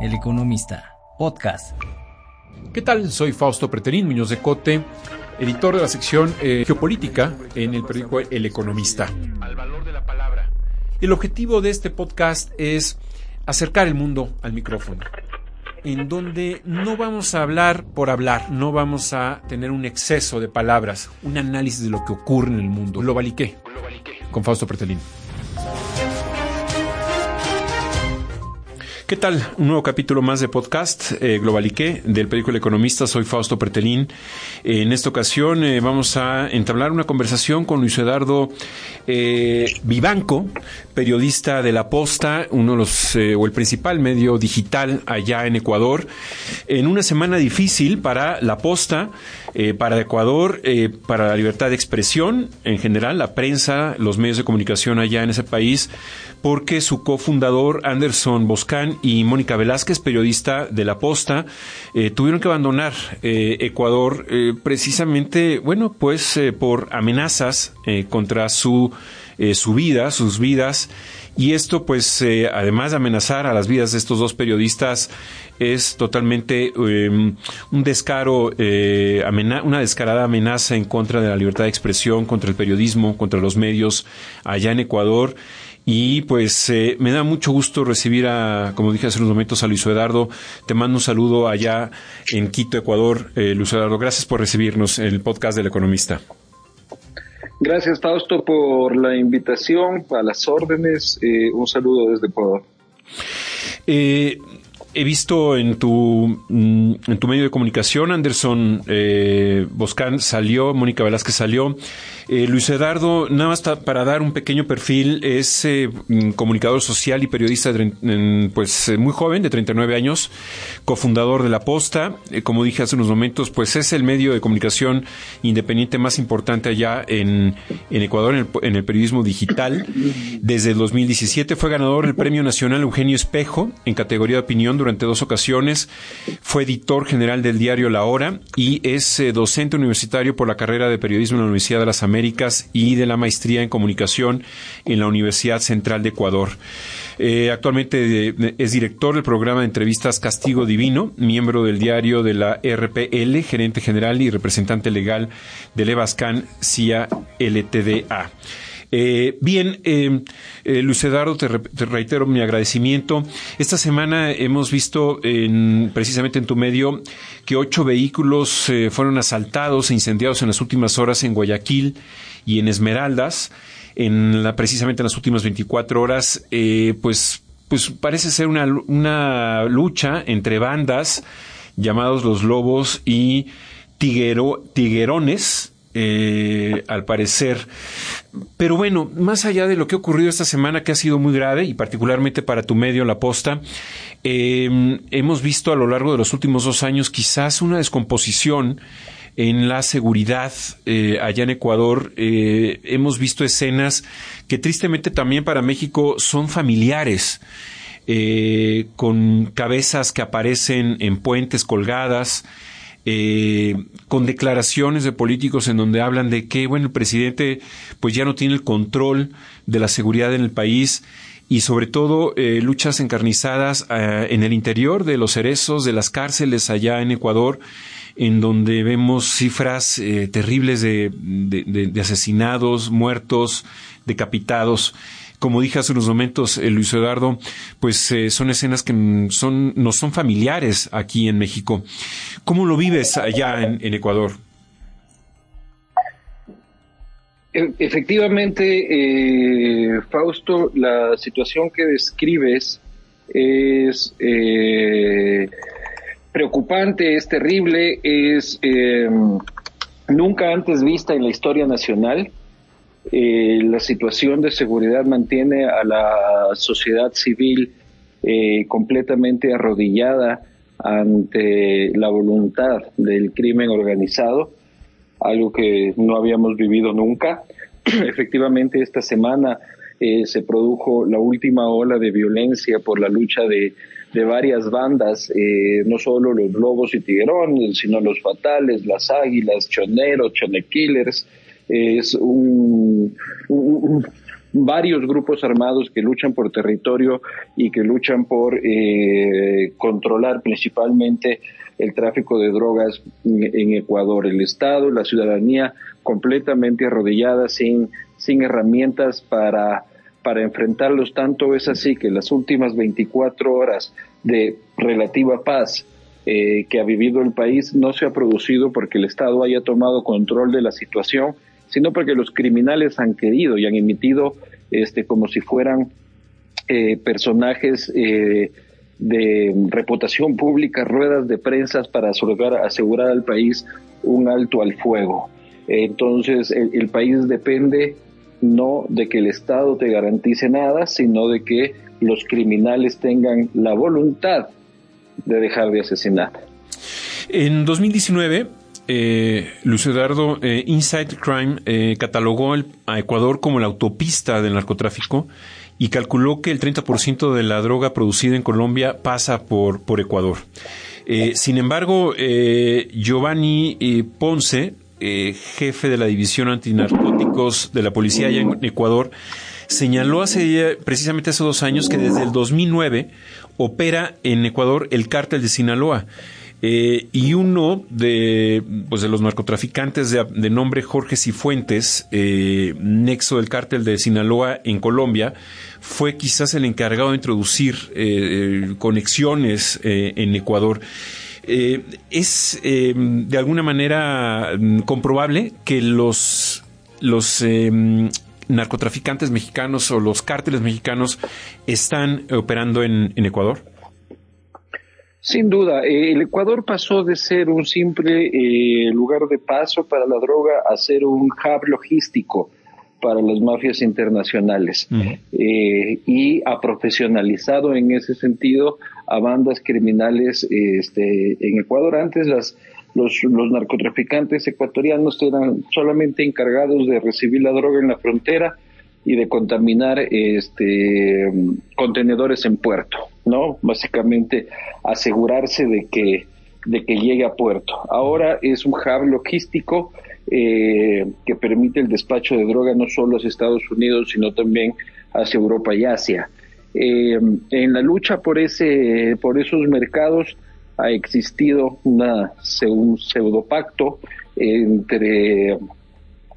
El Economista, podcast. ¿Qué tal? Soy Fausto Preterín Muñoz de Cote, editor de la sección eh, Geopolítica en el periódico El Economista. Al valor de la palabra. El objetivo de este podcast es acercar el mundo al micrófono, en donde no vamos a hablar por hablar, no vamos a tener un exceso de palabras, un análisis de lo que ocurre en el mundo. Globaliqué, con Fausto Pretelín. ¿Qué tal? Un nuevo capítulo más de podcast eh, Globalique del periódico El Economista. Soy Fausto Pretelín. en esta ocasión eh, vamos a entablar una conversación con Luis Eduardo eh, Vivanco, periodista de La Posta, uno de los, eh, o el principal medio digital allá en Ecuador, en una semana difícil para La Posta, para Ecuador, para la libertad de expresión en general, la prensa, los medios de comunicación allá en ese país, porque su cofundador Anderson Boscan y Mónica Velázquez, periodista de La Posta, eh, tuvieron que abandonar eh, Ecuador eh, precisamente, bueno, pues por amenazas contra su, su vida, sus vidas. Y esto, pues, además de amenazar a las vidas de estos dos periodistas, es totalmente em, un descaro, una descarada amenaza en contra de la libertad de expresión, contra el periodismo, contra los medios allá en Ecuador. Y pues eh, me da mucho gusto recibir a, como dije hace unos momentos, a Luis Eduardo. Te mando un saludo allá en Quito, Ecuador. Eh, Luis Eduardo, gracias por recibirnos en el podcast del Economista. Gracias, Fausto, por la invitación, a las órdenes. Eh, un saludo desde Ecuador. Eh, he visto en tu, mm, en tu medio de comunicación, Anderson eh, Boscan salió, Mónica Velázquez salió. Eh, Luis Eduardo, nada más para dar un pequeño perfil, es eh, mm, comunicador social y periodista pues eh, muy joven, de 39 años, cofundador de La Posta. como dije hace unos momentos, pues es el medio de comunicación independiente más importante allá en, en Ecuador, en el, en el periodismo digital. Desde el 2017 fue ganador del Premio Nacional Eugenio Espejo en categoría de opinión durante dos ocasiones. Fue editor general del diario La Hora y es eh, docente universitario por la carrera de periodismo en la Universidad de las Américas y de la maestría en comunicación en la Universidad Central de Ecuador. Eh, actualmente es director del programa de entrevistas Castigo Divino, miembro del diario de la RPL, gerente general y representante legal del Evascan CIA LTDA. Eh, bien, eh, eh, Luis Eduardo, te, reitero mi agradecimiento. Esta semana hemos visto en, precisamente en tu medio que ocho vehículos eh, fueron asaltados e incendiados en las últimas horas en Guayaquil y en Esmeraldas. En la, precisamente en las últimas 24 horas, pues, pues parece ser una, una lucha entre bandas llamados los Lobos y tiguero, Tiguerones, eh, al parecer. Pero bueno, más allá de lo que ha ocurrido esta semana, que ha sido muy grave, y particularmente para tu medio, La Posta, em, hemos visto a lo largo de los últimos dos años quizás una descomposición en la seguridad eh, allá en Ecuador. Eh, hemos visto escenas que tristemente también para México son familiares. con cabezas que aparecen en puentes colgadas, eh, con declaraciones de políticos en donde hablan de que, bueno, el presidente pues ya no tiene el control de la seguridad en el país y sobre todo eh, luchas encarnizadas eh, en el interior de los cerezos, de las cárceles allá en Ecuador, en donde vemos cifras eh, terribles de, de, asesinados, muertos, decapitados como dije hace unos momentos, eh, Luis Eduardo, pues eh, son escenas que son, no son familiares aquí en México. ¿Cómo lo vives allá en, Ecuador? E, efectivamente, eh, Fausto, la situación que describes es preocupante, es terrible, es nunca antes vista en la historia nacional. Eh, la situación de seguridad mantiene a la sociedad civil eh, completamente arrodillada ante la voluntad del crimen organizado, algo que no habíamos vivido nunca. Efectivamente, esta semana eh, se produjo la última ola de violencia por la lucha de, varias bandas, no solo los lobos y tiguerones, sino los fatales, las águilas, choneros, chonequillers, es un, varios grupos armados que luchan por territorio y que luchan por eh, controlar principalmente el tráfico de drogas en, Ecuador. El Estado, la ciudadanía completamente arrodillada, sin, sin herramientas para, para enfrentarlos. Tanto es así que las últimas 24 horas de relativa paz eh, que ha vivido el país no se ha producido porque el Estado haya tomado control de la situación, sino porque los criminales han querido y han emitido este, como si fueran eh, personajes eh, de reputación pública, ruedas de prensa para asegurar, asegurar al país un alto al fuego. Entonces el, país depende no de que el Estado te garantice nada, sino de que los criminales tengan la voluntad de dejar de asesinar. En 2019, eh, Luis Eduardo, eh, Inside Crime eh, catalogó a Ecuador como la autopista del narcotráfico y calculó que el 30% de la droga producida en Colombia pasa por, por Ecuador. Eh, sin embargo, Giovanni Ponce, jefe de la División Antinarcóticos de la Policía allá en Ecuador, señaló hace precisamente hace dos años que desde el 2009 opera en Ecuador el cártel de Sinaloa. Eh, y uno de, pues de los narcotraficantes de, nombre Jorge Cifuentes, eh, nexo del cártel de Sinaloa en Colombia, fue quizás el encargado de introducir eh, conexiones en Ecuador. es de alguna manera mm, comprobable que los, los narcotraficantes mexicanos o los cárteles mexicanos están operando en, Ecuador? Sin duda, eh, el Ecuador pasó de ser un simple eh, lugar de paso para la droga a ser un hub logístico para las mafias internacionales eh, y ha profesionalizado en ese sentido a bandas criminales este, en Ecuador. Antes las los, los narcotraficantes ecuatorianos eran solamente encargados de recibir la droga en la frontera y de contaminar este contenedores en puerto, ¿no? Básicamente asegurarse de que de que llegue a puerto. Ahora es un hub logístico eh, que permite el despacho de droga no solo hacia Estados Unidos, sino también hacia Europa y Asia. Eh, en la lucha por ese por esos mercados ha existido una, un pseudopacto entre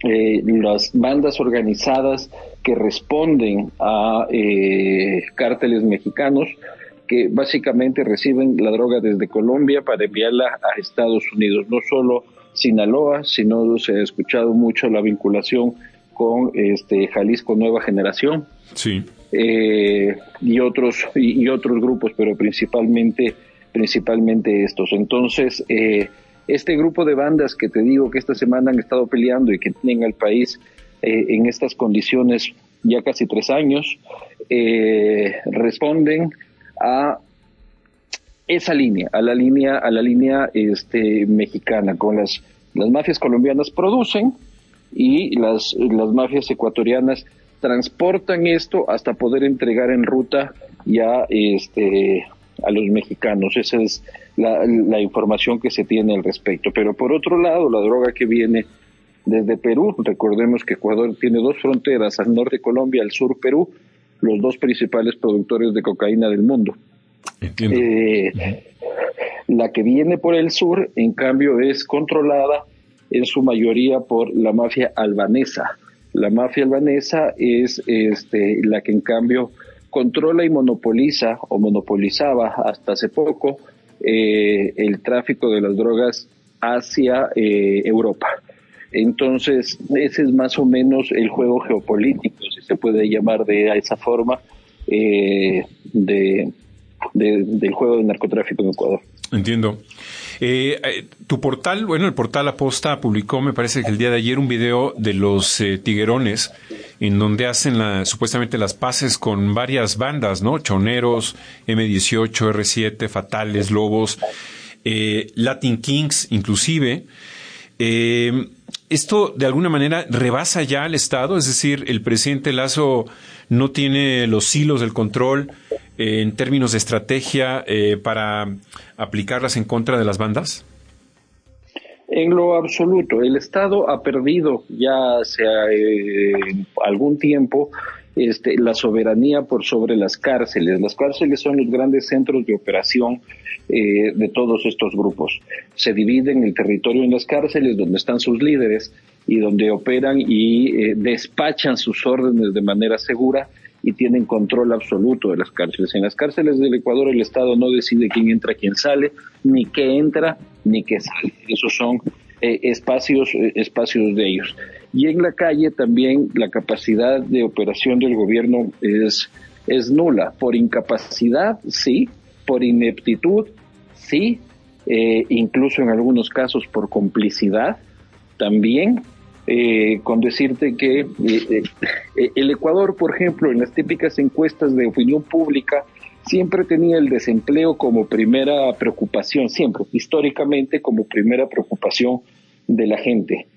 eh, las bandas organizadas que responden a eh, cárteles mexicanos que básicamente reciben la droga desde Colombia para enviarla a Estados Unidos. No solo Sinaloa, sino se ha escuchado mucho la vinculación con este Jalisco Nueva Generación. Sí. Eh, y otros y, otros grupos, pero principalmente principalmente estos. Entonces, eh, este grupo de bandas que te digo que esta semana han estado peleando y que tienen al país eh, en estas condiciones ya casi tres años, eh, responden a esa línea, a la línea, a la línea este, mexicana, con las, las mafias colombianas producen y las, las mafias ecuatorianas transportan esto hasta poder entregar en ruta ya este a los mexicanos. Esa es la, información que se tiene al respecto. Pero por otro lado, la droga que viene desde Perú, recordemos que Ecuador tiene dos fronteras, al norte Colombia, al sur Perú, los dos principales productores de cocaína del mundo. Eh, la que viene por el sur, en cambio, es controlada en su mayoría por la mafia albanesa. La mafia albanesa es este, la que en cambio controla y monopoliza o monopolizaba hasta hace poco eh, el tráfico de las drogas hacia eh, Europa. Entonces, ese es más o menos el juego geopolítico, si se puede llamar de esa forma, eh, de, del juego del narcotráfico en Ecuador. Entiendo. Eh, eh, tu portal, bueno, el portal Aposta publicó, me parece que el día de ayer, un video de los eh, tiguerones, en donde hacen la, supuestamente las paces con varias bandas, ¿no? Choneros, M18, R7, Fatales, Lobos, eh, Latin Kings, inclusive. esto, de alguna manera, rebasa ya al Estado, es decir, el presidente Lazo no tiene los hilos del control en términos de estrategia eh, para aplicarlas en contra de las bandas? En lo absoluto, el Estado ha perdido ya hace eh, algún tiempo este, la soberanía por sobre las cárceles. Las cárceles son los grandes centros de operación eh, de todos estos grupos. Se dividen el territorio en las cárceles donde están sus líderes y donde operan y eh, despachan sus órdenes de manera segura y tienen control absoluto de las cárceles. En las cárceles del Ecuador el Estado no decide quién entra, quién sale, ni qué entra, ni qué sale. Esos son eh, espacios, espacios de ellos. Y en la calle también la capacidad de operación del gobierno es, es nula. Por incapacidad, sí, por ineptitud, sí, eh, incluso en algunos casos por complicidad también. Eh, con decirte que eh, el Ecuador, por ejemplo, en las típicas encuestas de opinión pública, siempre tenía el desempleo como primera preocupación, siempre, históricamente como primera preocupación de la gente.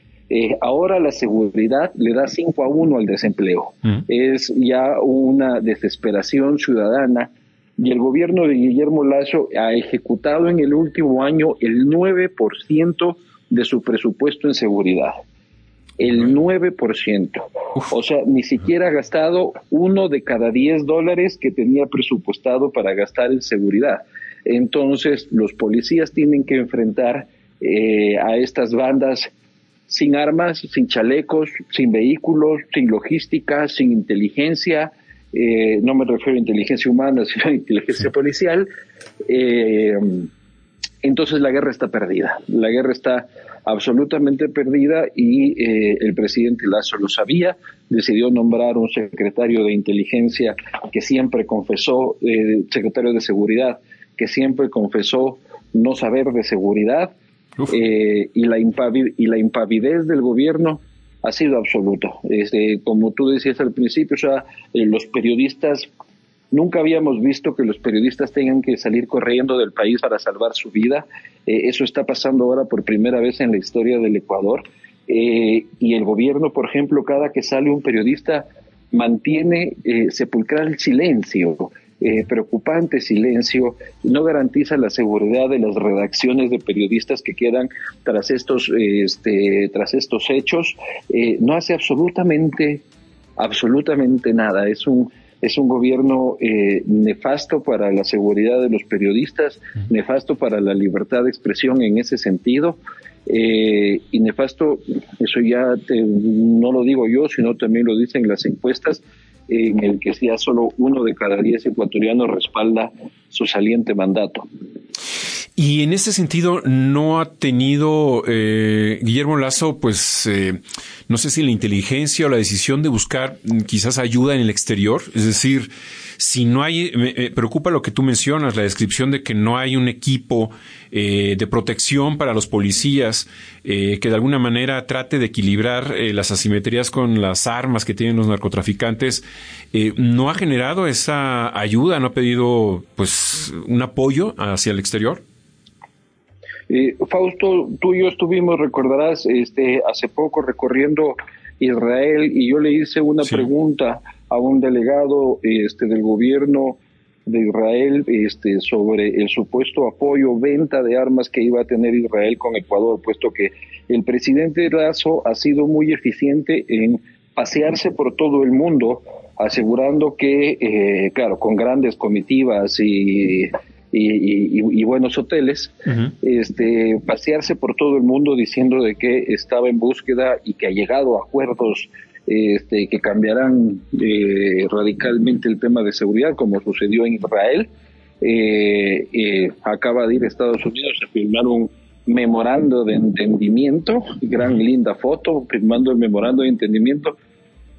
ahora la seguridad le da 5 a 1 al desempleo. Mm. Es ya una desesperación ciudadana y el gobierno de Guillermo Lazo ha ejecutado en el último año el 9% de su presupuesto en seguridad. El 9%. O sea, ni siquiera ha gastado uno de cada 10 dólares que tenía presupuestado para gastar en seguridad. Entonces, los policías tienen que enfrentar eh, a estas bandas sin armas, sin chalecos, sin vehículos, sin logística, sin inteligencia, eh, no me refiero a inteligencia humana, sino a inteligencia policial, eh, entonces la guerra está perdida. La guerra está absolutamente perdida y eh, el presidente Lazo lo sabía, decidió nombrar un secretario de inteligencia que siempre confesó, secretario de seguridad, que siempre confesó no saber de seguridad y, la y la impavidez del gobierno ha sido absoluto. Este, como tú decías al principio, o sea, eh, los periodistas, nunca habíamos visto que los periodistas tengan que salir corriendo del país para salvar su vida. Eh, eso está pasando ahora por primera vez en la historia del Ecuador. Eh, y el gobierno, por ejemplo, cada que sale un periodista, mantiene sepulcral el silencio. Eh, preocupante silencio, no garantiza la seguridad de las redacciones de periodistas que quedan tras estos, este, tras estos hechos, eh, no hace absolutamente, absolutamente nada. Es un, es un gobierno eh, nefasto para la seguridad de los periodistas, nefasto para la libertad de expresión en ese sentido. y nefasto, eso ya no lo digo yo, sino también lo dicen las encuestas, en el que ya solo uno de cada diez ecuatorianos respalda su saliente mandato. Y en ese sentido, ¿no ha tenido eh, Guillermo Lazo, pues, eh, no sé si la inteligencia o la decisión de buscar quizás ayuda en el exterior? Es decir, si no hay, me, preocupa lo que tú mencionas, la descripción de que no hay un equipo eh, de protección para los policías eh, que de alguna manera trate de equilibrar eh, las asimetrías con las armas que tienen los narcotraficantes, ¿no ha generado esa ayuda? ¿No ha pedido pues un apoyo hacia el exterior? Fausto, tú y yo estuvimos, recordarás, este, hace poco recorriendo Israel y yo le hice una pregunta a un delegado este, del gobierno de Israel este, sobre el supuesto apoyo, venta de armas que iba a tener Israel con Ecuador, puesto que el presidente Lazo ha sido muy eficiente en pasearse por todo el mundo, asegurando que, eh, claro, con grandes comitivas y, y, buenos hoteles, este, pasearse por todo el mundo diciendo de que estaba en búsqueda y que ha llegado a acuerdos este, que cambiarán eh, radicalmente el tema de seguridad, como sucedió en Israel. Eh, eh, acaba de ir a Estados Unidos a firmar un memorando de entendimiento, gran linda foto, firmando el memorando de entendimiento,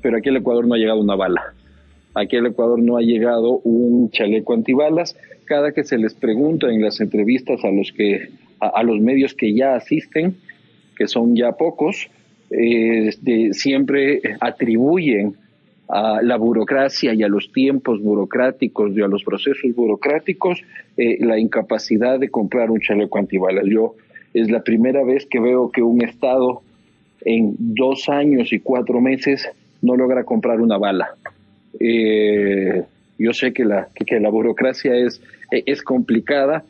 pero aquí al Ecuador no ha llegado una bala. Aquí al Ecuador no ha llegado un chaleco antibalas. Cada que se les pregunta en las entrevistas a los que a los medios que ya asisten, que son ya pocos, este, siempre atribuyen a la burocracia y a los tiempos burocráticos y a los procesos burocráticos eh, la incapacidad de comprar un chaleco antibalas. Yo es la primera vez que veo que un Estado en dos años y cuatro meses no logra comprar una bala. Eh, yo sé que la, que, la burocracia es, es complicada,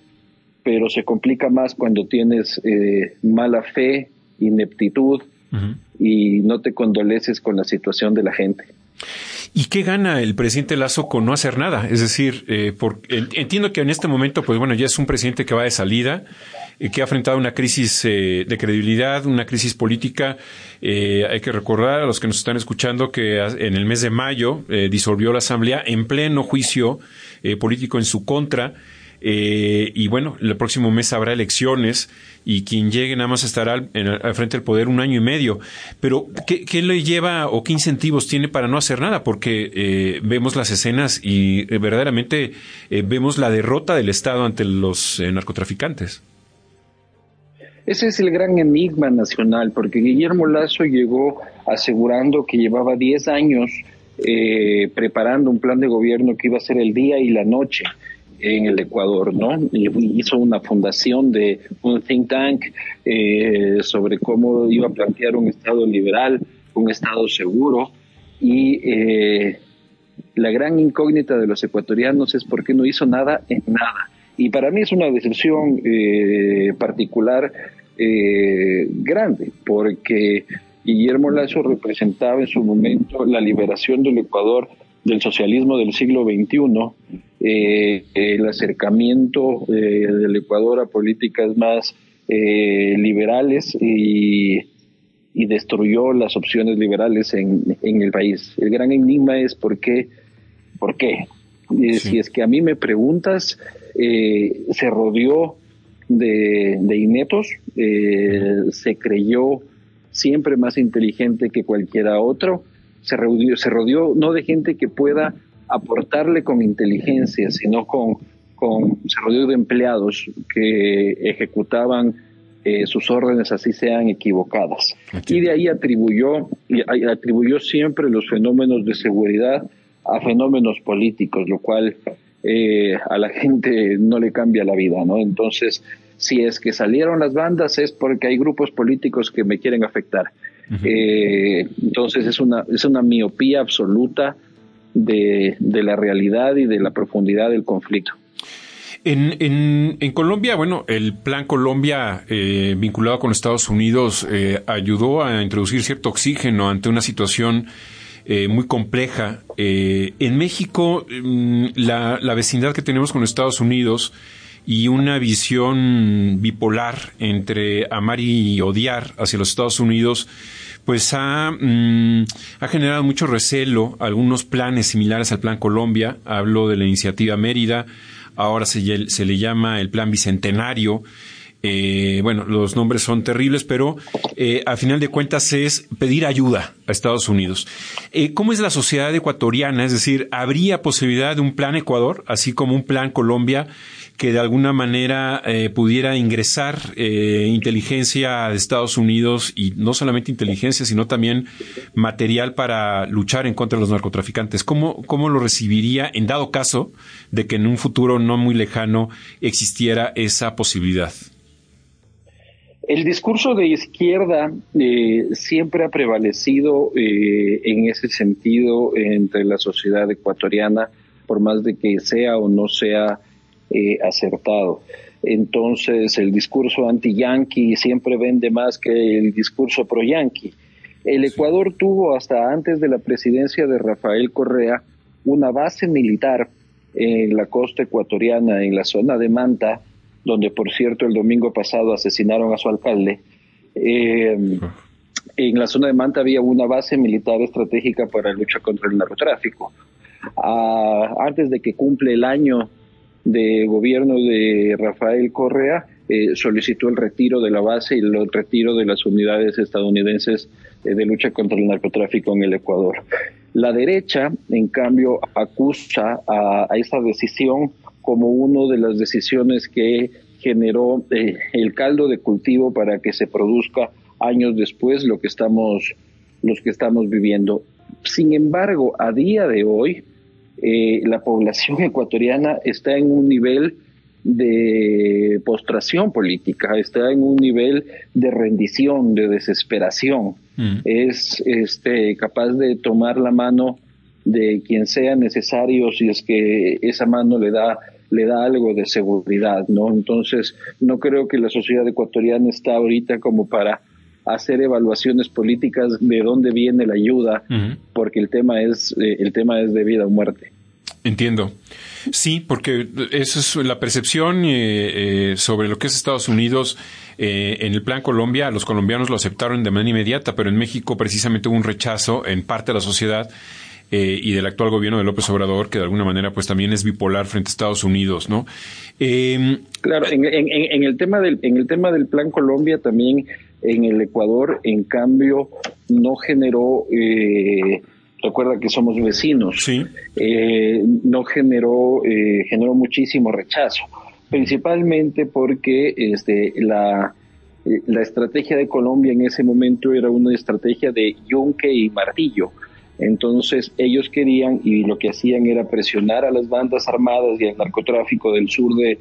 pero se complica más cuando tienes eh, mala fe, ineptitud, y no te condoleces con la situación de la gente. ¿Y qué gana el presidente Lazo con no hacer nada? Es decir, eh, entiendo que en este momento, pues bueno, ya es un presidente que va de salida, eh, que ha enfrentado una crisis eh, de credibilidad, una crisis política. hay que recordar a los que nos están escuchando que en el mes de mayo disolvió la Asamblea en pleno juicio político en su contra. Eh, y bueno, el próximo mes habrá elecciones y quien llegue nada más estará al, frente del poder un año y medio. Pero, ¿qué, le lleva o qué incentivos tiene para no hacer nada? Porque eh, vemos las escenas y eh, verdaderamente vemos la derrota del Estado ante los narcotraficantes. Ese es el gran enigma nacional, porque Guillermo Lazo llegó asegurando que llevaba 10 años preparando un plan de gobierno que iba a ser el día y la noche en el Ecuador, ¿no? hizo una fundación de un think tank eh, sobre cómo iba a plantear un Estado liberal, un Estado seguro y eh, la gran incógnita de los ecuatorianos es por qué no hizo nada en nada. Y para mí es una decepción eh, particular grande, porque Guillermo Lazo representaba en su momento la liberación del Ecuador del socialismo del siglo XXI, eh, el acercamiento eh, del Ecuador a políticas más eh, liberales y, destruyó las opciones liberales en, el país. El gran enigma es por qué. ¿Por qué? Si es que a mí me preguntas, se rodeó de, de inetos, se creyó siempre más inteligente que cualquiera otro, se rodeó, se rodeó no de gente que pueda aportarle con inteligencia, sino con, con se rodeó de empleados que ejecutaban eh, sus órdenes así sean equivocadas. Y de ahí atribuyó, atribuyó siempre los fenómenos de seguridad a fenómenos políticos, lo cual eh, a la gente no le cambia la vida, ¿no? Entonces, si es que salieron las bandas es porque hay grupos políticos que me quieren afectar. Eh, entonces es una, es una miopía absoluta de, la realidad y de la profundidad del conflicto. En, en, Colombia, bueno, el Plan Colombia eh, vinculado con Estados Unidos eh, ayudó a introducir cierto oxígeno ante una situación muy compleja. en México, mm, la, la, vecindad que tenemos con Estados Unidos y una visión bipolar entre amar y odiar hacia los Estados Unidos, pues ha, mm, ha generado mucho recelo, algunos planes similares al Plan Colombia, hablo de la iniciativa Mérida, ahora se, se le llama el Plan Bicentenario, eh, bueno, los nombres son terribles, pero eh, a final de cuentas es pedir ayuda a Estados Unidos. Eh, ¿Cómo es la sociedad ecuatoriana? Es decir, ¿habría posibilidad de un plan Ecuador, así como un plan Colombia? Que de alguna manera eh, pudiera ingresar eh, inteligencia de Estados Unidos y no solamente inteligencia, sino también material para luchar en contra de los narcotraficantes. ¿Cómo, cómo lo recibiría en dado caso de que en un futuro no muy lejano existiera esa posibilidad? El discurso de izquierda eh, siempre ha prevalecido en ese sentido entre la sociedad ecuatoriana, por más de que sea o no sea eh, acertado. Entonces, el discurso anti-yanqui siempre vende más que el discurso pro-yanqui. El Ecuador tuvo hasta antes de la presidencia de Rafael Correa una base militar en la costa ecuatoriana, en la zona de Manta, donde por cierto el domingo pasado asesinaron a su alcalde. Eh, en la zona de Manta había una base militar estratégica para la lucha contra el narcotráfico. Ah, antes de que cumple el año de gobierno de Rafael Correa eh, solicitó el retiro de la base y el retiro de las unidades estadounidenses eh, de lucha contra el narcotráfico en el Ecuador. La derecha, en cambio, acusa a, esta decisión como una de las decisiones que generó eh, el caldo de cultivo para que se produzca años después lo que estamos, los que estamos viviendo. Sin embargo, a día de hoy, eh, la población ecuatoriana está en un nivel de postración política, está en un nivel de rendición, de desesperación. Mm. Es este, capaz de tomar la mano de quien sea necesario si es que esa mano le da le da algo de seguridad, ¿no? Entonces, no creo que la sociedad ecuatoriana está ahorita como para hacer evaluaciones políticas de dónde viene la ayuda, porque el tema es eh, el tema es de vida o muerte. Entiendo. Sí, porque esa es la percepción eh, eh, sobre lo que es Estados Unidos. en el plan Colombia, los colombianos lo aceptaron de manera inmediata, pero en México precisamente hubo un rechazo en parte de la sociedad eh, y del actual gobierno de López Obrador, que de alguna manera pues también es bipolar frente a Estados Unidos, ¿no? Em, claro, en, el tema del, en el tema del Plan Colombia también en el Ecuador, en cambio, no generó, eh, recuerda que somos vecinos, sí. Eh, no generó, generó muchísimo rechazo, principalmente porque este, la, la estrategia de Colombia en ese momento era una estrategia de yunque y martillo. Entonces ellos querían y lo que hacían era presionar a las bandas armadas y al narcotráfico del sur de,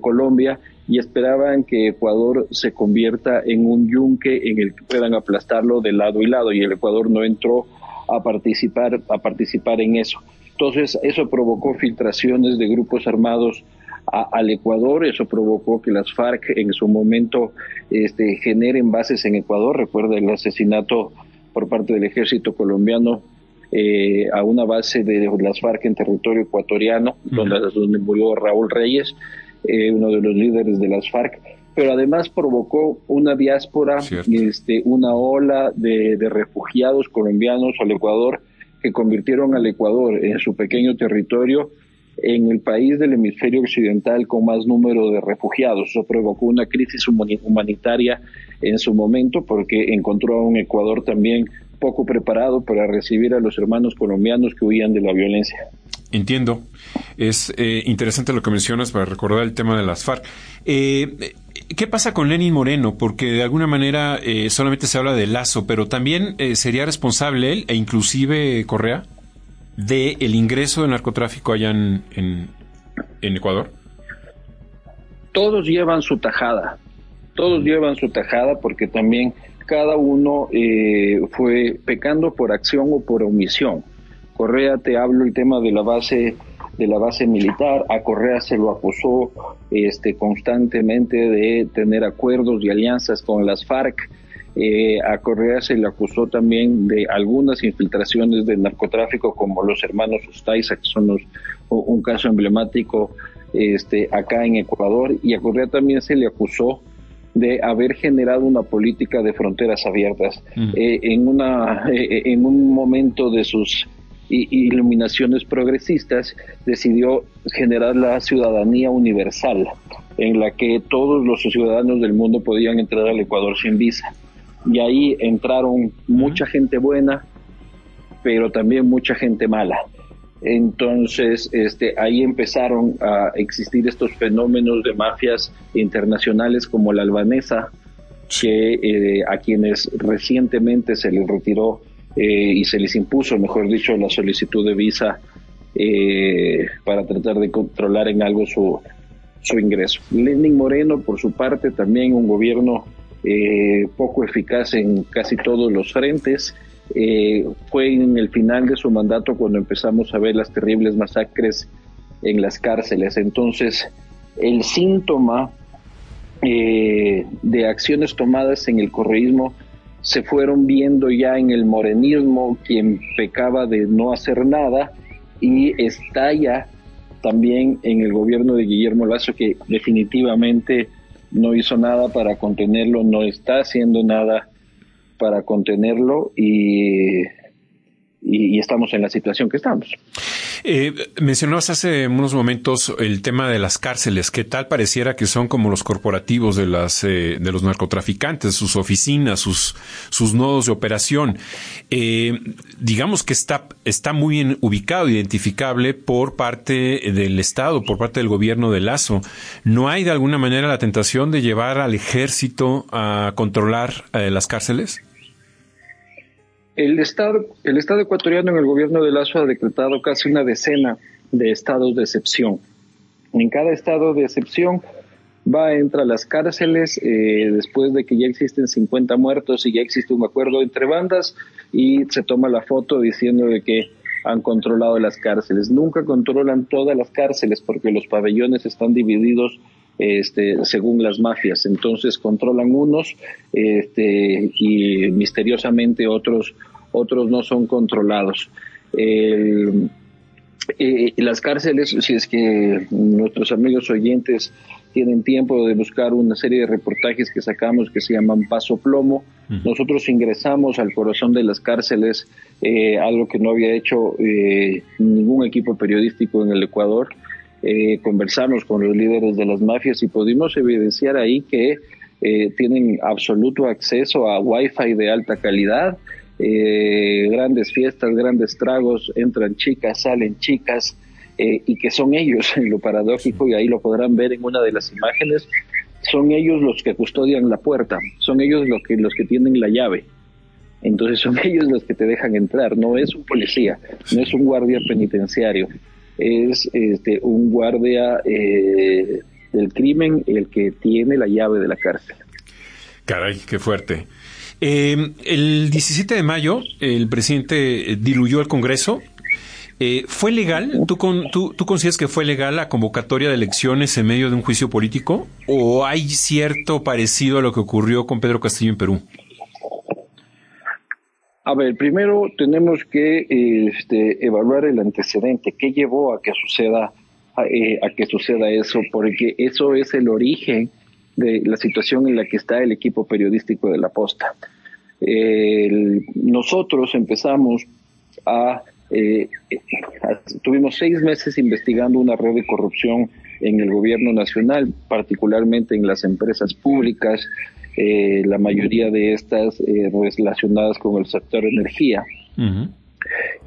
Colombia y esperaban que Ecuador se convierta en un yunque en el que puedan aplastarlo de lado y lado y el Ecuador no entró a participar a participar en eso. Entonces eso provocó filtraciones de grupos armados al Ecuador, eso provocó que las FARC en su momento este, generen bases en Ecuador. Recuerda el asesinato por parte del ejército colombiano eh, a una base de las FARC en territorio ecuatoriano, donde, donde, murió Raúl Reyes, eh, uno de los líderes de las FARC, pero además provocó una diáspora, este, una ola de, de refugiados colombianos al Ecuador que convirtieron al Ecuador en su pequeño territorio en el país del hemisferio occidental con más número de refugiados. Eso provocó una crisis humanitaria en su momento porque encontró a un Ecuador también poco preparado para recibir a los hermanos colombianos que huían de la violencia. Entiendo. Es eh, interesante lo que mencionas para recordar el tema de las FARC. Eh, ¿Qué pasa con Lenin Moreno? Porque de alguna manera eh, solamente se habla de Lazo, pero también sería responsable él e inclusive Correa de el ingreso de narcotráfico allá en, en, Ecuador? Todos llevan su tajada, todos llevan su tajada porque también cada uno eh, fue pecando por acción o por omisión. Correa te hablo el tema de la base de la base militar, a Correa se lo acusó este constantemente de tener acuerdos y alianzas con las FARC, eh, a Correa se le acusó también de algunas infiltraciones de narcotráfico, como los hermanos Ustaiza, que son un caso emblemático este, acá en Ecuador, y a Correa también se le acusó de haber generado una política de fronteras abiertas. Mm. Eh, en, una, eh, en un momento de sus iluminaciones progresistas, decidió generar la ciudadanía universal, en la que todos los ciudadanos del mundo podían entrar al Ecuador sin visa. Y ahí entraron mucha gente buena, pero también mucha gente mala. Entonces, este, ahí empezaron a existir estos fenómenos de mafias internacionales como la albanesa, que eh, a quienes recientemente se les retiró eh, y se les impuso, mejor dicho, la solicitud de visa eh, para tratar de controlar en algo su, su ingreso. Lenin Moreno, por su parte, también un gobierno eh, poco eficaz en casi todos los frentes. Eh, fue en el final de su mandato cuando empezamos a ver las terribles masacres en las cárceles. Entonces, el síntoma eh, de acciones tomadas en el correísmo se fueron viendo ya en el morenismo, quien pecaba de no hacer nada, y estalla también en el gobierno de Guillermo Lazo, que definitivamente no hizo nada para contenerlo, no está haciendo nada para contenerlo y, y, estamos en la situación que estamos. Eh, mencionabas hace unos momentos el tema de las cárceles. ¿Qué tal pareciera que son como los corporativos de las eh, de los narcotraficantes, sus oficinas, sus sus nodos de operación? Eh, digamos que está está muy bien ubicado, identificable por parte del Estado, por parte del gobierno de Lazo. ¿No hay de alguna manera la tentación de llevar al ejército a controlar las cárceles? El Estado, el Estado ecuatoriano en el gobierno de Lazo ha decretado casi una decena de estados de excepción. En cada estado de excepción va, entra a las cárceles eh, después de que ya existen 50 muertos y ya existe un acuerdo entre bandas y se toma la foto diciendo de que han controlado las cárceles. Nunca controlan todas las cárceles porque los pabellones están divididos este, según las mafias. Entonces controlan unos este, y misteriosamente otros, otros no son controlados. El, eh, las cárceles, si es que nuestros amigos oyentes tienen tiempo de buscar una serie de reportajes que sacamos que se llaman Paso Plomo. Nosotros ingresamos al corazón de las cárceles, eh, algo que no había hecho eh, ningún equipo periodístico en el Ecuador. Eh, conversamos con los líderes de las mafias y pudimos evidenciar ahí que tienen absoluto acceso a Wi-Fi de alta calidad, grandes fiestas, grandes tragos, entran chicas, salen chicas, eh, y que son ellos, lo paradójico, y ahí lo podrán ver en una de las imágenes, son ellos los que custodian la puerta, son ellos los que, los que tienen la llave. Entonces son ellos los que te dejan entrar, no es un policía, no es un guardia penitenciario, es este, un guardia eh, del crimen el que tiene la llave de la cárcel. Caray, qué fuerte. Eh, el 17 de mayo, el presidente diluyó el Congreso eh, ¿Fue legal? ¿Tú, con, tú, ¿Tú consideras que fue legal la convocatoria de elecciones en medio de un juicio político? ¿O hay cierto parecido a lo que ocurrió con Pedro Castillo en Perú? A ver, primero tenemos que este, evaluar el antecedente. ¿Qué llevó a que suceda eh, a que suceda eso? Porque eso es el origen de la situación en la que está el equipo periodístico de la Posta. nosotros empezamos a eh, tuvimos seis meses investigando una red de corrupción en el gobierno nacional, particularmente en las empresas públicas, eh, la mayoría de estas eh, relacionadas con el sector energía.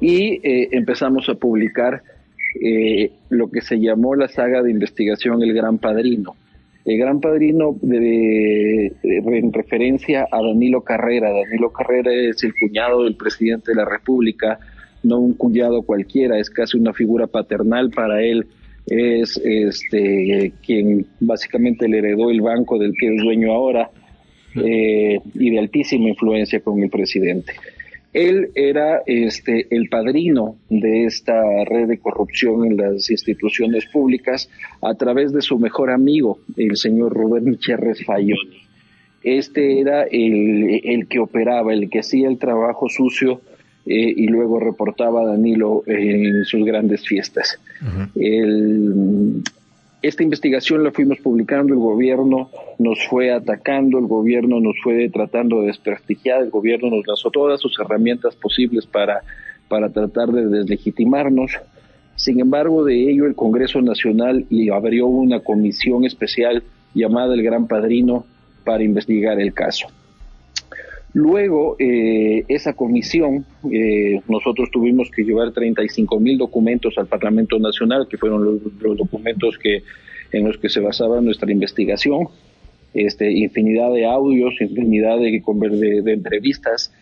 Y eh, empezamos a publicar lo que se llamó la saga de investigación El Gran Padrino. El Gran Padrino de, en referencia a Danilo Carrera. Danilo Carrera es el cuñado del presidente de la República, no un cuñado cualquiera, es casi una figura paternal para él, es este quien básicamente le heredó el banco del que es dueño ahora eh, y de altísima influencia con el presidente. Él era este el padrino de esta red de corrupción en las instituciones públicas a través de su mejor amigo, el señor Rubén Cherres Fayoni. Este era el, el que operaba, el que hacía el trabajo sucio eh, y luego reportaba Danilo en sus grandes fiestas. Esta investigación la fuimos publicando, el gobierno nos fue atacando, el gobierno nos fue tratando de desprestigiar, el gobierno nos lanzó todas sus herramientas posibles para, para tratar de deslegitimarnos. Sin embargo, de ello el Congreso Nacional y abrió una comisión especial llamada el Gran Padrino para investigar el caso. Luego, eh, esa comisión, eh, nosotros tuvimos que llevar 35 mil documentos al Parlamento Nacional, que fueron los, documentos que, en los que se basaba nuestra investigación, este, infinidad de audios, infinidad de, de, entrevistas,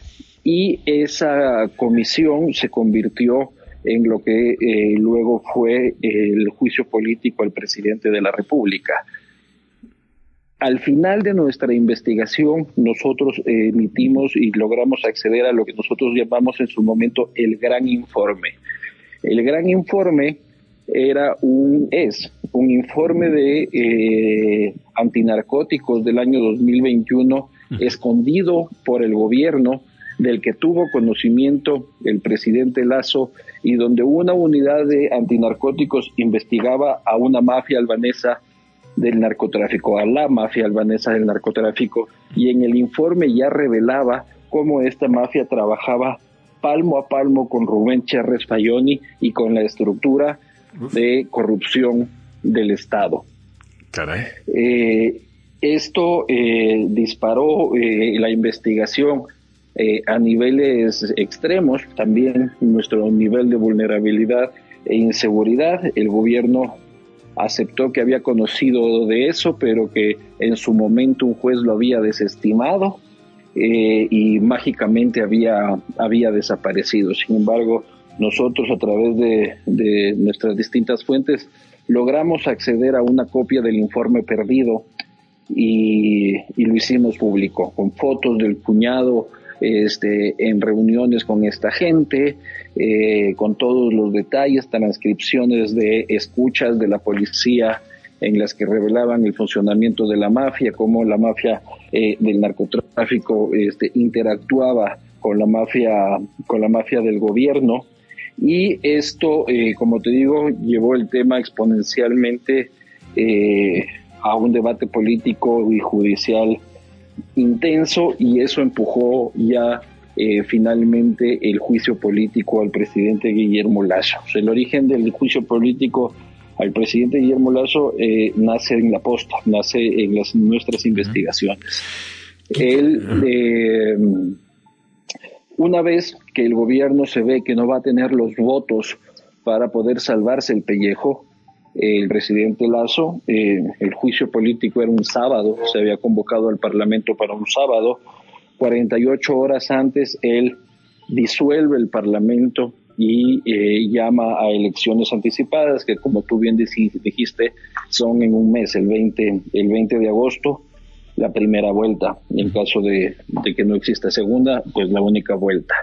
y esa comisión se convirtió en lo que eh, luego fue el juicio político al presidente de la República. Al final de nuestra investigación, nosotros eh, emitimos y logramos acceder a lo que nosotros llamamos en su momento el gran informe. El gran informe era un es un informe de eh, antinarcóticos del año 2021 escondido por el gobierno del que tuvo conocimiento el presidente Lazo y donde una unidad de antinarcóticos investigaba a una mafia albanesa del narcotráfico, a la mafia albanesa del narcotráfico, y en el informe ya revelaba cómo esta mafia trabajaba palmo a palmo con Rubén Cherres Fayoni y con la estructura de corrupción del Estado. Eh, esto eh, disparó eh, la investigación a niveles extremos, también nuestro nivel de vulnerabilidad e inseguridad. El gobierno aceptó que había conocido de eso, pero que en su momento un juez lo había desestimado eh, y mágicamente había, había desaparecido. Sin embargo, nosotros a través de, nuestras distintas fuentes logramos acceder a una copia del informe perdido y, lo hicimos público, con fotos del cuñado este, en reuniones con esta gente, eh, con todos los detalles, transcripciones de escuchas de la policía en las que revelaban el funcionamiento de la mafia, cómo la mafia eh, del narcotráfico este, interactuaba con la mafia, con la mafia del gobierno. Y esto, eh, como te digo, llevó el tema exponencialmente eh, a un debate político y judicial intenso y eso empujó ya finalmente el juicio político al presidente Guillermo Lazo. el origen del juicio político al presidente Guillermo Lazo eh, nace en la posta, nace en las, nuestras investigaciones. Él, eh, una vez que el gobierno se ve que no va a tener los votos para poder salvarse el pellejo, el presidente Lazo, eh, el juicio político era un sábado, se había convocado al Parlamento para un sábado, 48 horas antes él disuelve el Parlamento y eh, llama a elecciones anticipadas que como tú bien dijiste son en un mes, el 20, el 20 de agosto, la primera vuelta. En caso de, de que no exista segunda, pues la única vuelta.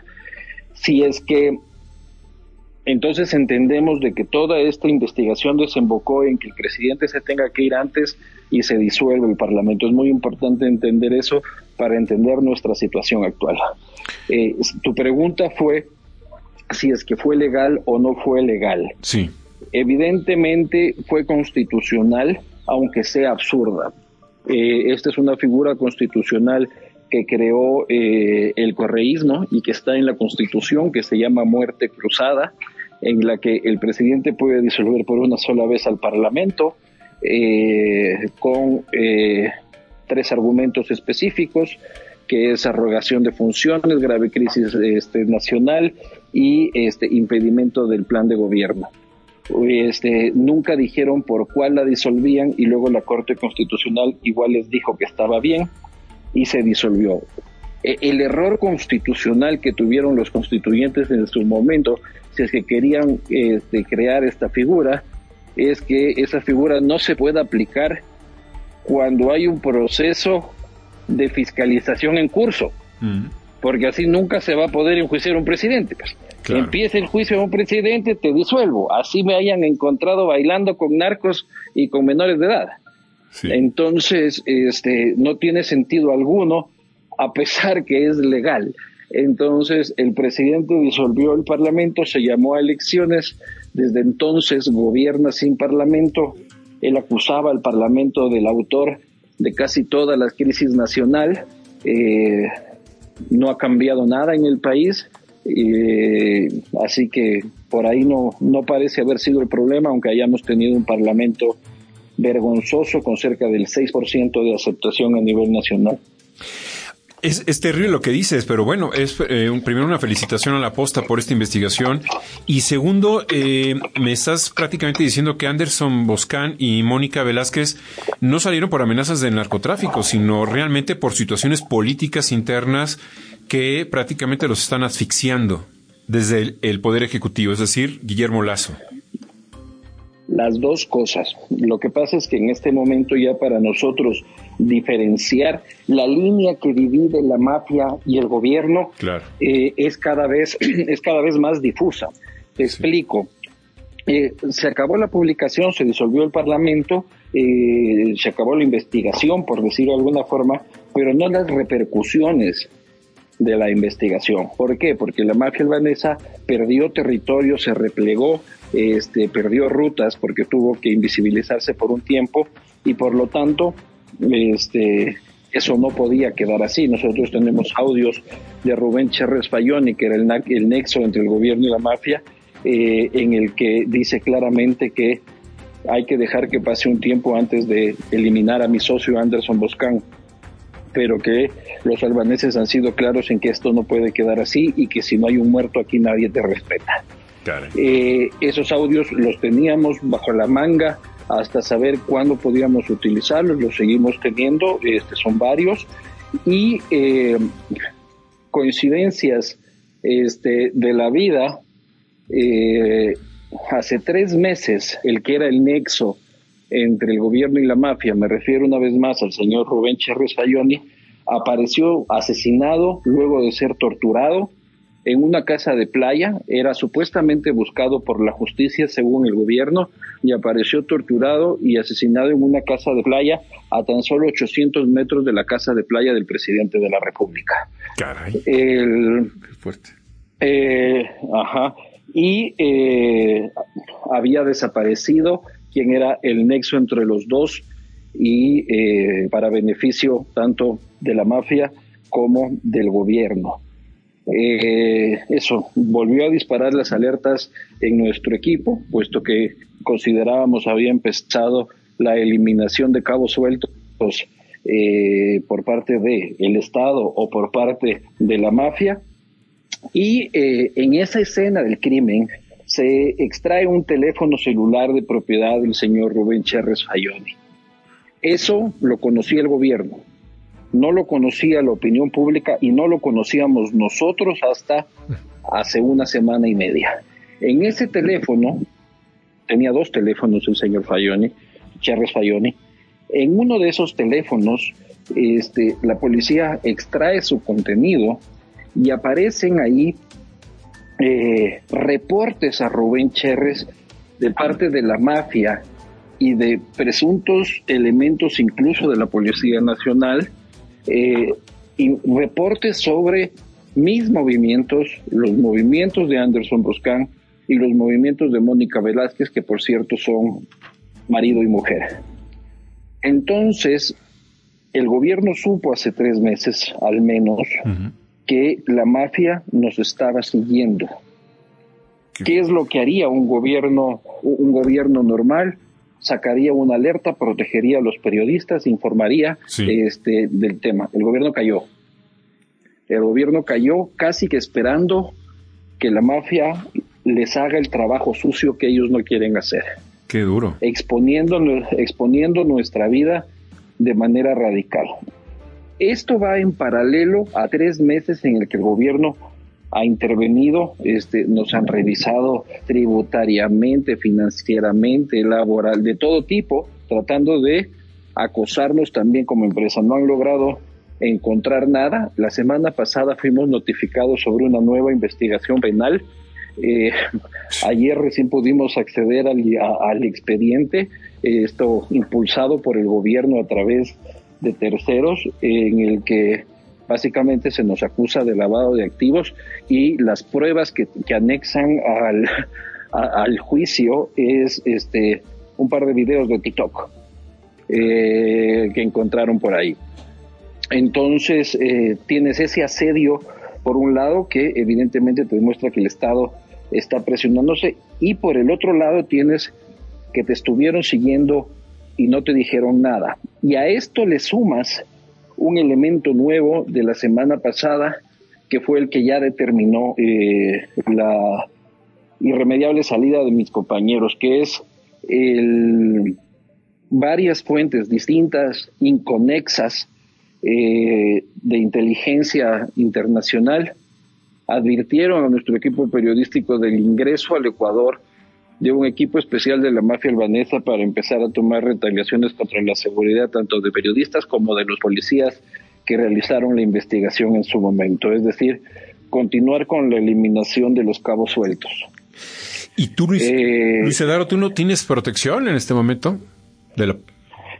Si es que entonces entendemos de que toda esta investigación desembocó en que el presidente se tenga que ir antes y se disuelve el Parlamento. Es muy importante entender eso para entender nuestra situación actual. Eh, tu pregunta fue si es que fue legal o no fue legal. Sí. Evidentemente fue constitucional, aunque sea absurda. Eh, esta es una figura constitucional que creó eh, el correísmo y que está en la Constitución, que se llama muerte cruzada, en la que el presidente puede disolver por una sola vez al Parlamento eh, con tres argumentos específicos que es arrogación de funciones, grave crisis este, nacional y este impedimento del plan de gobierno. Este, nunca dijeron por cuál la disolvían y luego la Corte Constitucional igual les dijo que estaba bien y se disolvió. E, el error constitucional que tuvieron los constituyentes en su momento, si es que querían este, crear esta figura, es que esa figura no se puede aplicar cuando hay un proceso de fiscalización en curso, mm. porque así nunca se va a poder enjuiciar un presidente. Pues. Empieza el juicio de un presidente, te disuelvo, así me hayan encontrado bailando con narcos y con menores de edad. Entonces, este, no tiene sentido alguno, a pesar que es legal. Entonces, el presidente disolvió el Parlamento, se llamó a elecciones, desde entonces gobierna sin Parlamento. Él acusaba al Parlamento del autor de casi toda la crisis nacional. Eh, no ha cambiado nada en el país, así que por ahí no, no parece haber sido el problema, aunque hayamos tenido un parlamento vergonzoso con cerca del 6% de aceptación a nivel nacional. Es, terrible lo que dices, pero bueno, es eh, primero una felicitación a la posta por esta investigación y segundo, eh, me estás prácticamente diciendo que Anderson Boscan y Mónica Velázquez no salieron por amenazas del narcotráfico, sino realmente por situaciones políticas internas que prácticamente los están asfixiando desde el Poder Ejecutivo, es decir, Guillermo Lazo. Las dos cosas. Lo que pasa es que en este momento ya para nosotros diferenciar la línea que divide la mafia y el gobierno eh, es cada vez es cada vez más difusa. Te explico. Eh, se acabó la publicación, se disolvió el Parlamento, eh, se acabó la investigación, por decirlo de alguna forma, pero no las repercusiones de la investigación. ¿Por qué? Porque la mafia albanesa perdió territorio, se replegó, este, perdió rutas porque tuvo que invisibilizarse por un tiempo y por lo tanto este, eso no podía quedar así. Nosotros tenemos audios de Rubén Cherres Fayoni, que era el, el nexo entre el gobierno y la mafia, eh, en el que dice claramente que hay que dejar que pase un tiempo antes de eliminar a mi socio Anderson Boscan pero que los albaneses han sido claros en que esto no puede quedar así y que si no hay un muerto aquí nadie te respeta. Eh, esos audios los teníamos bajo la manga hasta saber cuándo podíamos utilizarlos, los seguimos teniendo, este, son varios, y eh, coincidencias este, de la vida, eh, hace tres meses, el que era el nexo entre el gobierno y la mafia, me refiero una vez más al señor Rubén Cherres Fayoni, apareció asesinado luego de ser torturado en una casa de playa, era supuestamente buscado por la justicia según el gobierno y apareció torturado y asesinado en una casa de playa a tan solo 800 metros de la casa de playa del presidente de la República. Caray. El, fuerte. Eh, ajá. Y eh, había desaparecido quien era el nexo entre los dos y eh, para beneficio tanto de la mafia como del gobierno. Eh, eso volvió a disparar las alertas en nuestro equipo, puesto que considerábamos había empezado la eliminación de cabos sueltos eh, por parte del el Estado o por parte de la mafia. Y en esa escena del crimen se extrae un teléfono celular de propiedad del señor Rubén Cherres Fayoni. Eso lo conocía el gobierno no lo conocía la opinión pública y no lo conocíamos nosotros hasta hace una semana y media. En ese teléfono, tenía dos teléfonos el señor Fayoni, Charles Fayoni, en uno de esos teléfonos este, la policía extrae su contenido y aparecen ahí eh, reportes a Rubén Cherres de parte de la mafia y de presuntos elementos incluso de la Policía Nacional eh, y reportes sobre mis movimientos, los movimientos de Anderson Boscan y los movimientos de Mónica Velázquez, que por cierto son marido y mujer. Entonces, el gobierno supo hace tres meses, al menos, que la mafia nos estaba siguiendo. ¿Qué es lo que haría un gobierno, un gobierno normal? sacaría una alerta, protegería a los periodistas, informaría este, del tema. El gobierno cayó. El gobierno cayó casi que esperando que la mafia les haga el trabajo sucio que ellos no quieren hacer. Qué duro. Exponiendo, exponiendo nuestra vida de manera radical. Esto va en paralelo a tres meses en el que el gobierno ha intervenido, este, nos han revisado tributariamente, financieramente, laboral, de todo tipo, tratando de acosarnos también como empresa. No han logrado encontrar nada. La semana pasada fuimos notificados sobre una nueva investigación penal. Eh, ayer recién pudimos acceder al, expediente, esto impulsado por el gobierno a través de terceros, en el que Básicamente se nos acusa de lavado de activos y las pruebas que, anexan al, al juicio es este un par de videos de TikTok eh, que encontraron por ahí. Entonces eh, tienes ese asedio por un lado que evidentemente te demuestra que el Estado está presionándose y por el otro lado tienes que te estuvieron siguiendo y no te dijeron nada. Y a esto le sumas un elemento nuevo de la semana pasada, que fue el que ya determinó eh, la irremediable salida de mis compañeros, que es el, varias fuentes distintas, inconexas, eh, de inteligencia internacional, advirtieron a nuestro equipo periodístico del ingreso al Ecuador de un equipo especial de la mafia albanesa para empezar a tomar retaliaciones contra la seguridad tanto de periodistas como de los policías que realizaron la investigación en su momento, es decir, continuar con la eliminación de los cabos sueltos. ¿Y tú, Luis, eh, Luis tú no tienes protección en este momento? De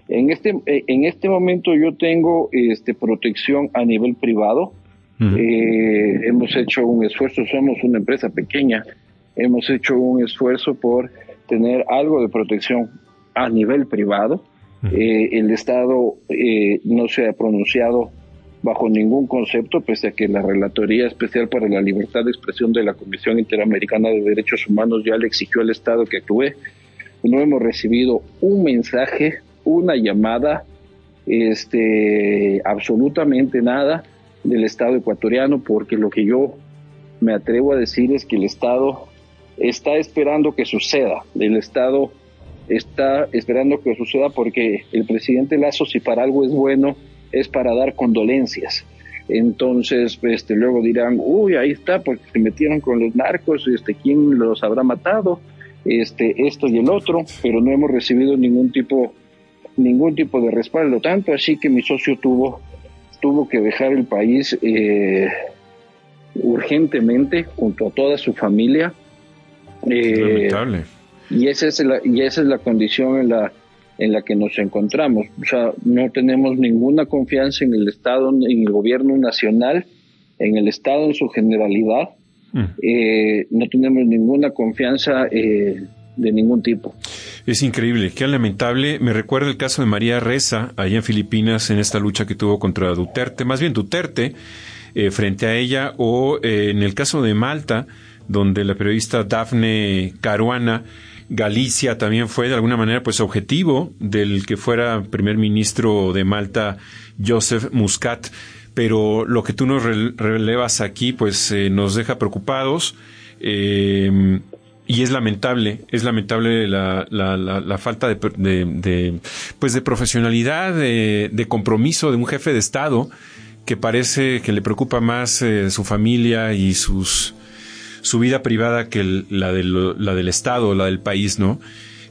en, este, eh, en este momento yo tengo este, protección a nivel privado. Eh, hemos hecho un esfuerzo, somos una empresa pequeña, hemos hecho un esfuerzo por tener algo de protección a nivel privado. Eh, el Estado eh, no se ha pronunciado bajo ningún concepto, pese a que la Relatoría Especial para la Libertad de Expresión de la Comisión Interamericana de Derechos Humanos ya le exigió al Estado que actúe. No hemos recibido un mensaje, una llamada, este, absolutamente nada del Estado ecuatoriano, porque lo que yo me atrevo a decir es que el Estado está esperando que suceda. El Estado está esperando que suceda porque el presidente Lazo, si para algo es bueno, es para dar condolencias. Entonces, este, luego dirán, uy, ahí está, porque se metieron con los narcos, este, ¿quién los habrá matado? Este, esto y el otro, pero no hemos recibido ningún tipo, ningún tipo de respaldo, tanto así que mi socio tuvo, tuvo que dejar el país, eh, urgentemente junto a toda su familia. Eh, y esa es la, y esa es la condición en la en la que nos encontramos. O sea, no tenemos ninguna confianza en el Estado, en el gobierno nacional, en el Estado en su generalidad. Mm. Eh, no tenemos ninguna confianza eh, de ningún tipo. Es increíble, qué lamentable. Me recuerda el caso de María Reza, allá en Filipinas, en esta lucha que tuvo contra Duterte, más bien Duterte, eh, frente a ella, o en el caso de Malta, donde la periodista Dafne Caruana Galicia también fue de alguna manera pues objetivo del que fuera primer ministro de Malta Joseph Muscat. Pero lo que tú nos relevas aquí pues eh, nos deja preocupados eh, y es lamentable, es lamentable la, la, falta de, pues de profesionalidad, de, de, compromiso de un jefe de Estado que parece que le preocupa más eh, su familia y sus su vida privada que la, del, la del Estado, la del país, ¿no?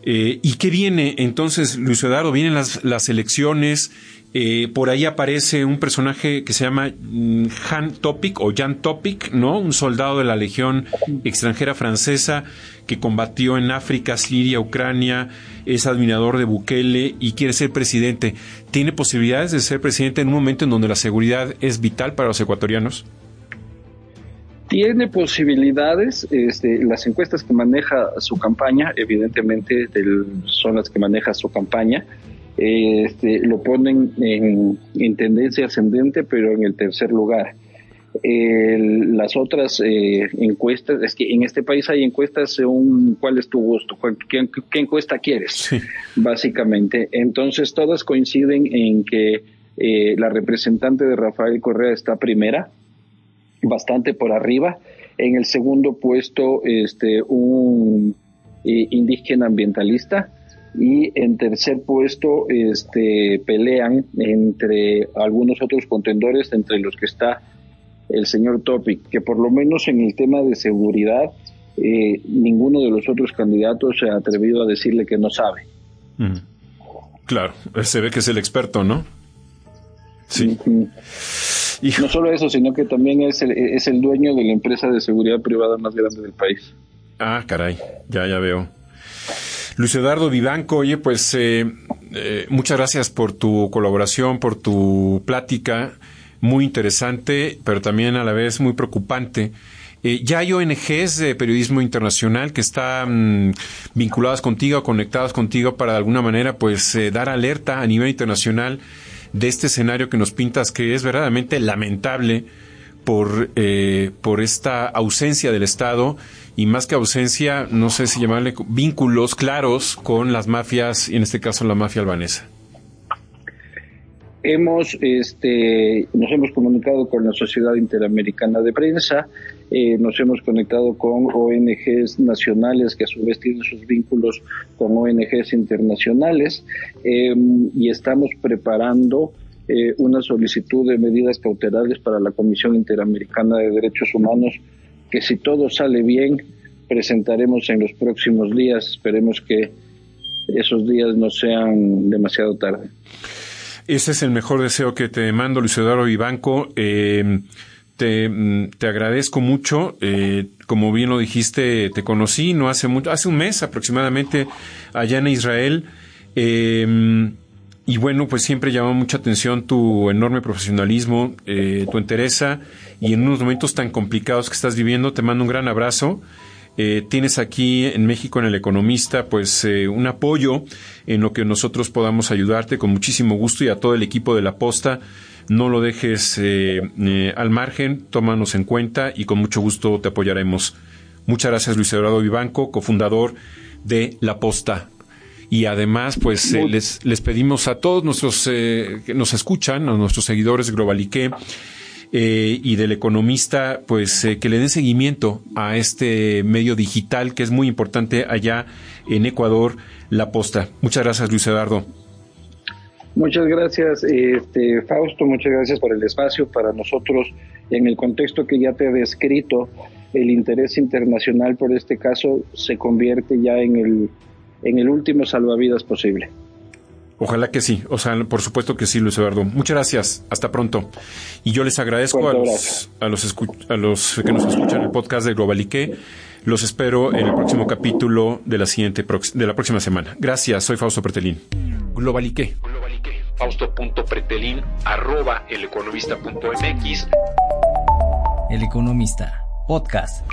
Eh, ¿Y qué viene? Entonces, Luis Eduardo, vienen las, las elecciones, eh, por ahí aparece un personaje que se llama mm, Han Topic o Jan Topic, ¿no? Un soldado de la Legión extranjera francesa que combatió en África, Siria, Ucrania, es admirador de Bukele y quiere ser presidente. ¿Tiene posibilidades de ser presidente en un momento en donde la seguridad es vital para los ecuatorianos? Tiene posibilidades, este, las encuestas que maneja su campaña, evidentemente son las que maneja su campaña, este, lo ponen en, tendencia ascendente, pero en el tercer lugar. las otras eh, encuestas, es que en este país hay encuestas según cuál es tu gusto, qué, encuesta quieres, básicamente. Entonces todas coinciden en que eh, la representante de Rafael Correa está primera, bastante por arriba. En el segundo puesto, este, un eh, indígena ambientalista. Y en tercer puesto, este, pelean entre algunos otros contendores, entre los que está el señor Topic, que por lo menos en el tema de seguridad, eh, ninguno de los otros candidatos se ha atrevido a decirle que no sabe. Claro, se ve que es el experto, ¿no? Sí. No solo eso, sino que también es el, es el dueño de la empresa de seguridad privada más grande del país. Ah, caray, ya, ya veo. Luis Eduardo Vivanco, oye, pues eh, eh, muchas gracias por tu colaboración, por tu plática, muy interesante, pero también a la vez muy preocupante. Eh, ya hay ONGs de periodismo internacional que están mm, vinculadas contigo, conectadas contigo para de alguna manera, pues, dar alerta a nivel internacional de este escenario que nos pintas que es verdaderamente lamentable por, eh, por esta ausencia del Estado y más que ausencia, no sé si llamarle vínculos claros con las mafias, y en este caso la mafia albanesa. Hemos, este, nos hemos comunicado con la Sociedad Interamericana de Prensa, eh, nos hemos conectado con ONGs nacionales que a su vez tienen sus vínculos con ONGs internacionales em, y estamos preparando eh, una solicitud de medidas cautelares para la Comisión Interamericana de Derechos Humanos que si todo sale bien presentaremos en los próximos días. Esperemos que esos días no sean demasiado tarde. Ese es el mejor deseo que te mando, Luis Eduardo Vivanco. Eh, te, mm, te, agradezco mucho. Eh, como bien lo dijiste, te conocí no hace mucho, hace un mes aproximadamente allá en Israel. Eh, y bueno, pues siempre llama mucha atención tu enorme profesionalismo, eh, tu entereza y en unos momentos tan complicados que estás viviendo, te mando un gran abrazo. Eh, tienes aquí en México, en El Economista, pues eh, un apoyo en lo que nosotros podamos ayudarte con muchísimo gusto y a todo el equipo de La Posta. No lo dejes eh, al margen, tómanos en cuenta y con mucho gusto te apoyaremos. Muchas gracias, Luis Eduardo Vivanco, cofundador de La Posta. Y además, pues les, les pedimos a todos nuestros que nos escuchan, a nuestros seguidores Globalique, eh, y del economista, pues eh, que le den seguimiento a este medio digital que es muy importante allá en Ecuador, La Posta. Muchas gracias, Luis Eduardo. Muchas gracias, este, Fausto, muchas gracias por el espacio. Para nosotros, en el contexto que ya te he descrito, el interés internacional por este caso se convierte ya en el, en el último salvavidas posible. Ojalá que sí, o sea, por supuesto que sí, Luis Eduardo. Muchas gracias, hasta pronto. Y yo les agradezco a los, a los, a los que nos escuchan el podcast de Globalique. Los espero en el próximo capítulo de la siguiente de la próxima semana. Gracias, soy Fausto Pretelín. Globalique. Globalique. Fausto.pretelín arroba eleconomista.mx El Economista, podcast.